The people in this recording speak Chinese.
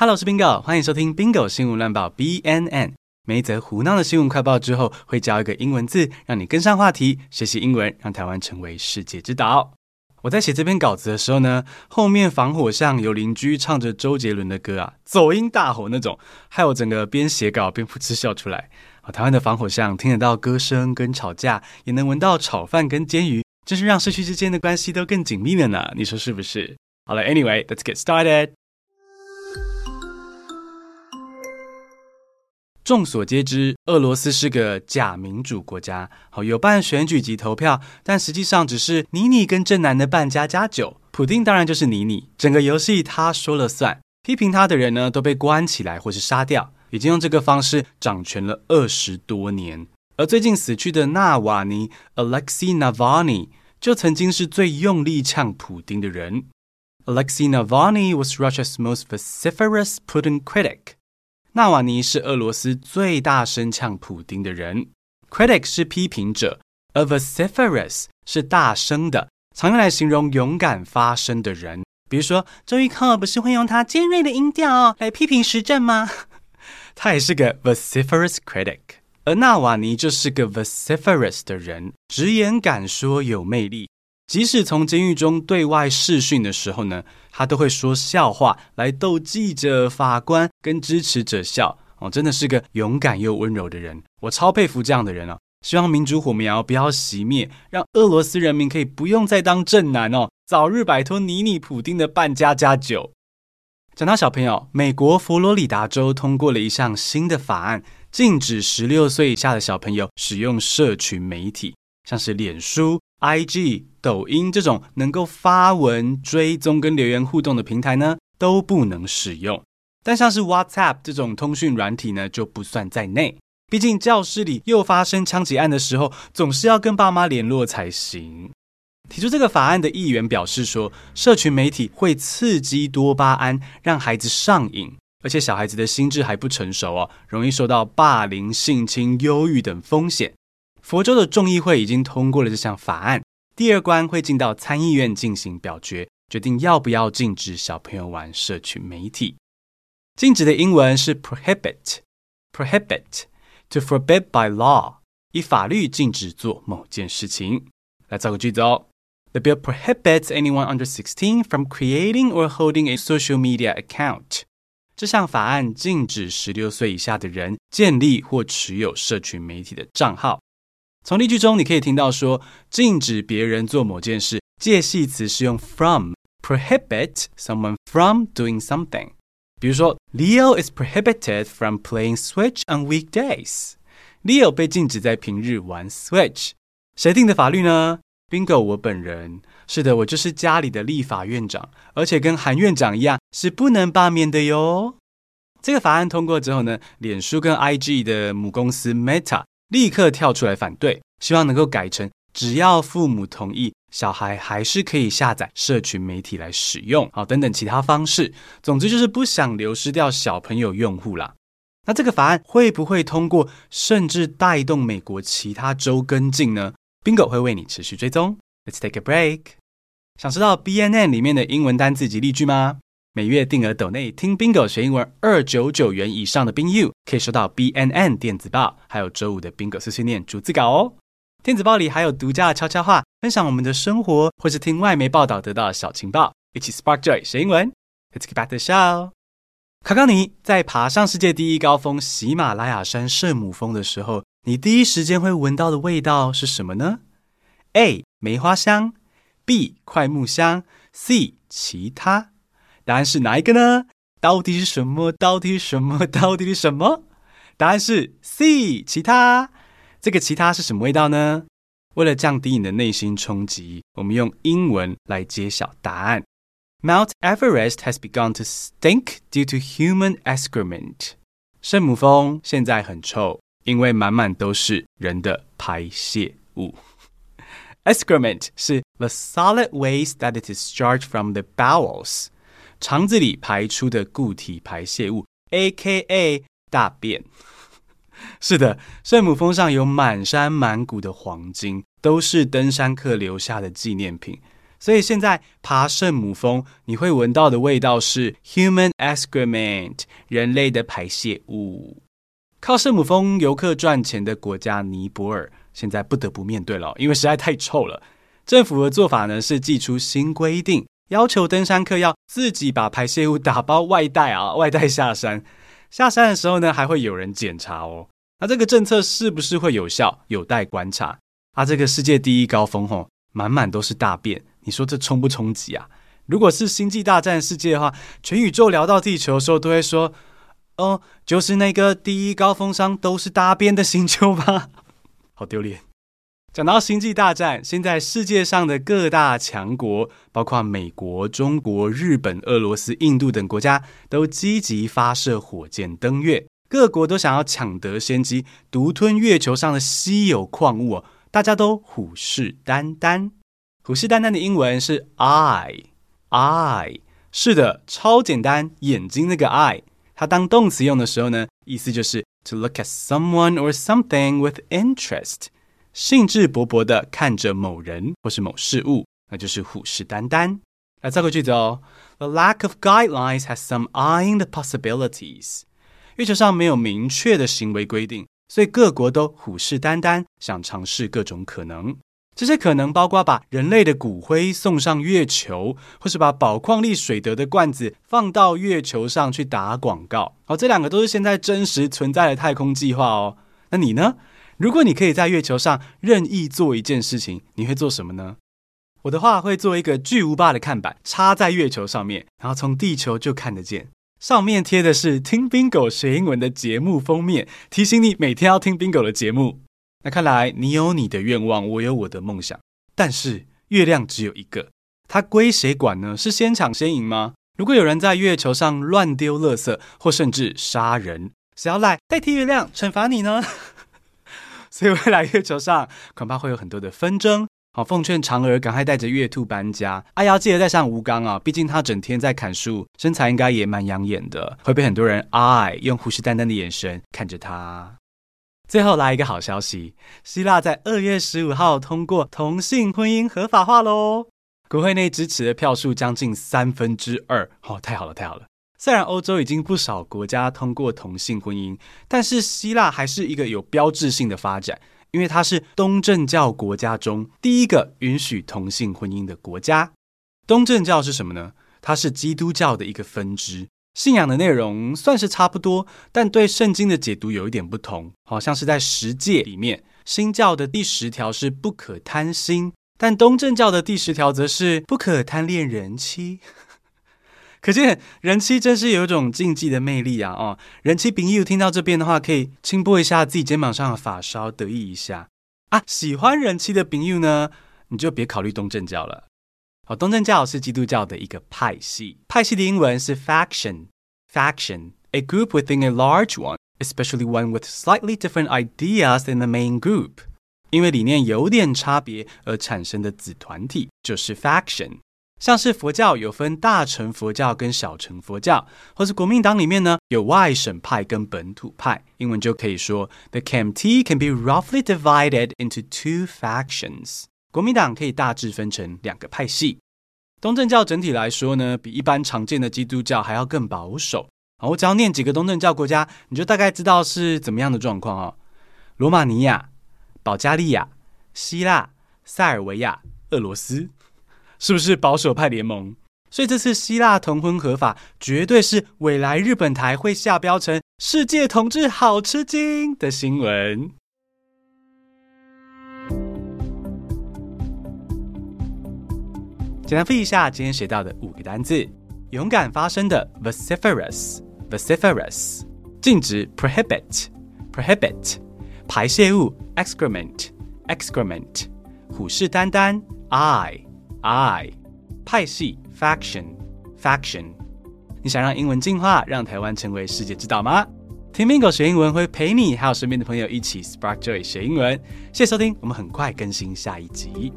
Hello，我是 Bingo，欢迎收听 Bingo 新闻乱报 BNN。每一则胡闹的新闻快报之后，会教一个英文字，让你跟上话题，学习英文，让台湾成为世界之岛。我在写这篇稿子的时候呢，后面防火巷有邻居唱着周杰伦的歌啊，走音大吼那种，害我整个边写稿边噗嗤笑出来。啊，台湾的防火巷听得到歌声跟吵架，也能闻到炒饭跟煎鱼，真是让社区之间的关系都更紧密了呢。你说是不是？好了，Anyway，let's get started。众所皆知，俄罗斯是个假民主国家，好，有办选举及投票，但实际上只是你你跟正男的扮家家酒。普丁当然就是你你，整个游戏他说了算，批评他的人呢都被关起来或是杀掉，已经用这个方式掌权了二十多年。而最近死去的纳瓦尼 （Alexei Navalny） 就曾经是最用力呛普丁的人。Alexei Navalny was Russia's most vociferous Putin critic. 纳瓦尼是俄罗斯最大声呛普丁的人，critic 是批评者，而 vociferous 是大声的，常用来形容勇敢发声的人。比如说，周玉蔻不是会用他尖锐的音调来批评时政吗？他也是个 vociferous critic，而纳瓦尼就是个 vociferous 的人，直言敢说，有魅力。即使从监狱中对外视讯的时候呢，他都会说笑话来逗记者、法官跟支持者笑哦，真的是个勇敢又温柔的人，我超佩服这样的人哦。希望民主火苗不要熄灭，让俄罗斯人民可以不用再当正男哦，早日摆脱尼尼普丁的扮家家酒。讲到小朋友，美国佛罗里达州通过了一项新的法案，禁止十六岁以下的小朋友使用社群媒体，像是脸书。IG、抖音这种能够发文、追踪跟留言互动的平台呢，都不能使用。但像是 WhatsApp 这种通讯软体呢，就不算在内。毕竟教室里又发生枪击案的时候，总是要跟爸妈联络才行。提出这个法案的议员表示说，社群媒体会刺激多巴胺，让孩子上瘾，而且小孩子的心智还不成熟哦，容易受到霸凌、性侵、忧郁等风险。佛州的众议会已经通过了这项法案，第二关会进到参议院进行表决，决定要不要禁止小朋友玩社群媒体。禁止的英文是 prohibit，prohibit，to forbid by law，以法律禁止做某件事情。来造个句子哦：The bill prohibits anyone under sixteen from creating or holding a social media account。这项法案禁止十六岁以下的人建立或持有社群媒体的账号。从例句中，你可以听到说，禁止别人做某件事，介系词是用 from，prohibit someone from doing something。比如说，Leo is prohibited from playing Switch on weekdays。Leo 被禁止在平日玩 Switch。谁定的法律呢？Bingo，我本人。是的，我就是家里的立法院长，而且跟韩院长一样，是不能罢免的哟。这个法案通过之后呢，脸书跟 IG 的母公司 Meta。立刻跳出来反对，希望能够改成只要父母同意，小孩还是可以下载社群媒体来使用，好，等等其他方式。总之就是不想流失掉小朋友用户啦。那这个法案会不会通过，甚至带动美国其他州跟进呢？Bingo 会为你持续追踪。Let's take a break。想知道 BNN 里面的英文单字及例句吗？每月定额抖内听 Bingo 学英文二九九元以上的 Bingo 可以收到 BNN 电子报，还有周五的 Bingo 碎碎念逐字稿哦。电子报里还有独家的悄悄话，分享我们的生活，或是听外媒报道得到的小情报，一起 Spark Joy 学英文。Let's get back to the show。考考你在爬上世界第一高峰喜马拉雅山圣母峰的时候，你第一时间会闻到的味道是什么呢？A. 梅花香，B. 快木香，C. 其他。答案是哪一个呢？到底是什么？到底是什么？到底是什么？答案是 C，其他。这个其他是什么味道呢？为了降低你的内心冲击，我们用英文来揭晓答案。Mount Everest has begun to stink due to human excrement。圣母峰现在很臭，因为满满都是人的排泄物。Excrement 是 the solid waste that is discharged from the bowels。 肠子里排出的固体排泄物，A.K.A. 大便。是的，圣母峰上有满山满谷的黄金，都是登山客留下的纪念品。所以现在爬圣母峰，你会闻到的味道是 human excrement，人类的排泄物。靠圣母峰游客赚钱的国家尼泊尔，现在不得不面对了，因为实在太臭了。政府的做法呢是祭出新规定，要求登山客要自己把排泄物打包外带啊，外带下山。下山的时候呢，还会有人检查哦。那这个政策是不是会有效，有待观察。啊，这个世界第一高峰吼，满满都是大便。你说这冲不冲击啊？如果是星际大战世界的话，全宇宙聊到地球的时候，都会说：“哦，就是那个第一高峰上都是大便的星球吧？” 好丢脸。讲到星际大战，现在世界上的各大强国，包括美国、中国、日本、俄罗斯、印度等国家，都积极发射火箭登月。各国都想要抢得先机，独吞月球上的稀有矿物哦，大家都虎视眈眈。虎视眈眈的英文是 eye，eye，是的，超简单，眼睛那个 eye，它当动词用的时候呢，意思就是 to look at someone or something with interest，兴致勃勃地看着某人或是某事物，那就是虎视眈眈。来造个句子哦，The lack of guidelines has some eyeing the possibilities。月球上没有明确的行为规定，所以各国都虎视眈眈，想尝试各种可能。这些可能包括把人类的骨灰送上月球，或是把宝矿力水得的罐子放到月球上去打广告。好，这两个都是现在真实存在的太空计划哦。那你呢？如果你可以在月球上任意做一件事情，你会做什么呢？我的话会做一个巨无霸的看板，插在月球上面，然后从地球就看得见。上面贴的是听 Bingo 学英文的节目封面，提醒你每天要听 Bingo 的节目。那看来你有你的愿望，我有我的梦想。但是月亮只有一个，它归谁管呢？是先抢先赢吗？如果有人在月球上乱丢垃圾，或甚至杀人，谁要来代替月亮惩罚你呢？所以未来月球上恐怕会有很多的纷争。好，奉劝嫦娥赶快带着月兔搬家。阿瑶，记得带上吴刚啊，毕竟他整天在砍树，身材应该也蛮养眼的，会被很多人爱，用虎视眈眈的眼神看着他。最后来一个好消息，希腊在二月十五号通过同性婚姻合法化喽！国会内支持的票数将近三分之二，哦，太好了，太好了！虽然欧洲已经不少国家通过同性婚姻，但是希腊还是一个有标志性的发展，因为它是东正教国家中第一个允许同性婚姻的国家。东正教是什么呢？它是基督教的一个分支。信仰的内容算是差不多，但对圣经的解读有一点不同。好像是在十诫里面，新教的第十条是不可贪心，但东正教的第十条则是不可贪恋人妻。可见人妻真是有一种禁忌的魅力啊！哦，人妻朋友听到这边的话，可以轻拨一下自己肩膀上的发梢，得意一下啊！喜欢人妻的朋友呢，你就别考虑东正教了。好，东正教是基督教的一个派系，派系的英文是 faction。faction，a group within a large one，especially one with slightly different ideas than the main group。因为理念有点差别而产生的子团体就是 faction。像是佛教有分大乘佛教跟小乘佛教，或是国民党里面呢有外省派跟本土派，英文就可以说 The KMT can be roughly divided into two factions。国民党可以大致分成两个派系，东正教整体来说呢，比一般常见的基督教还要更保守。好，我只要念几个东正教国家，你就大概知道是怎么样的状况哦。罗马尼亚、保加利亚、希腊、塞尔维亚、俄罗斯，是不是保守派联盟？所以这次希腊同婚合法，绝对是未来日本台会下标成世界同志好吃惊的新闻。简单复一下今天学到的五个单字：勇敢发声的 vociferous，vociferous；禁止 prohibit，prohibit；排泄物 excrement，excrement；虎视眈眈，I I，派系 faction，faction。你想让英文进化，让台湾成为世界之岛吗？听 Mingo 学英文会陪你还有身边的朋友一起 Spark Joy 学英文。谢谢收听，我们很快更新下一集。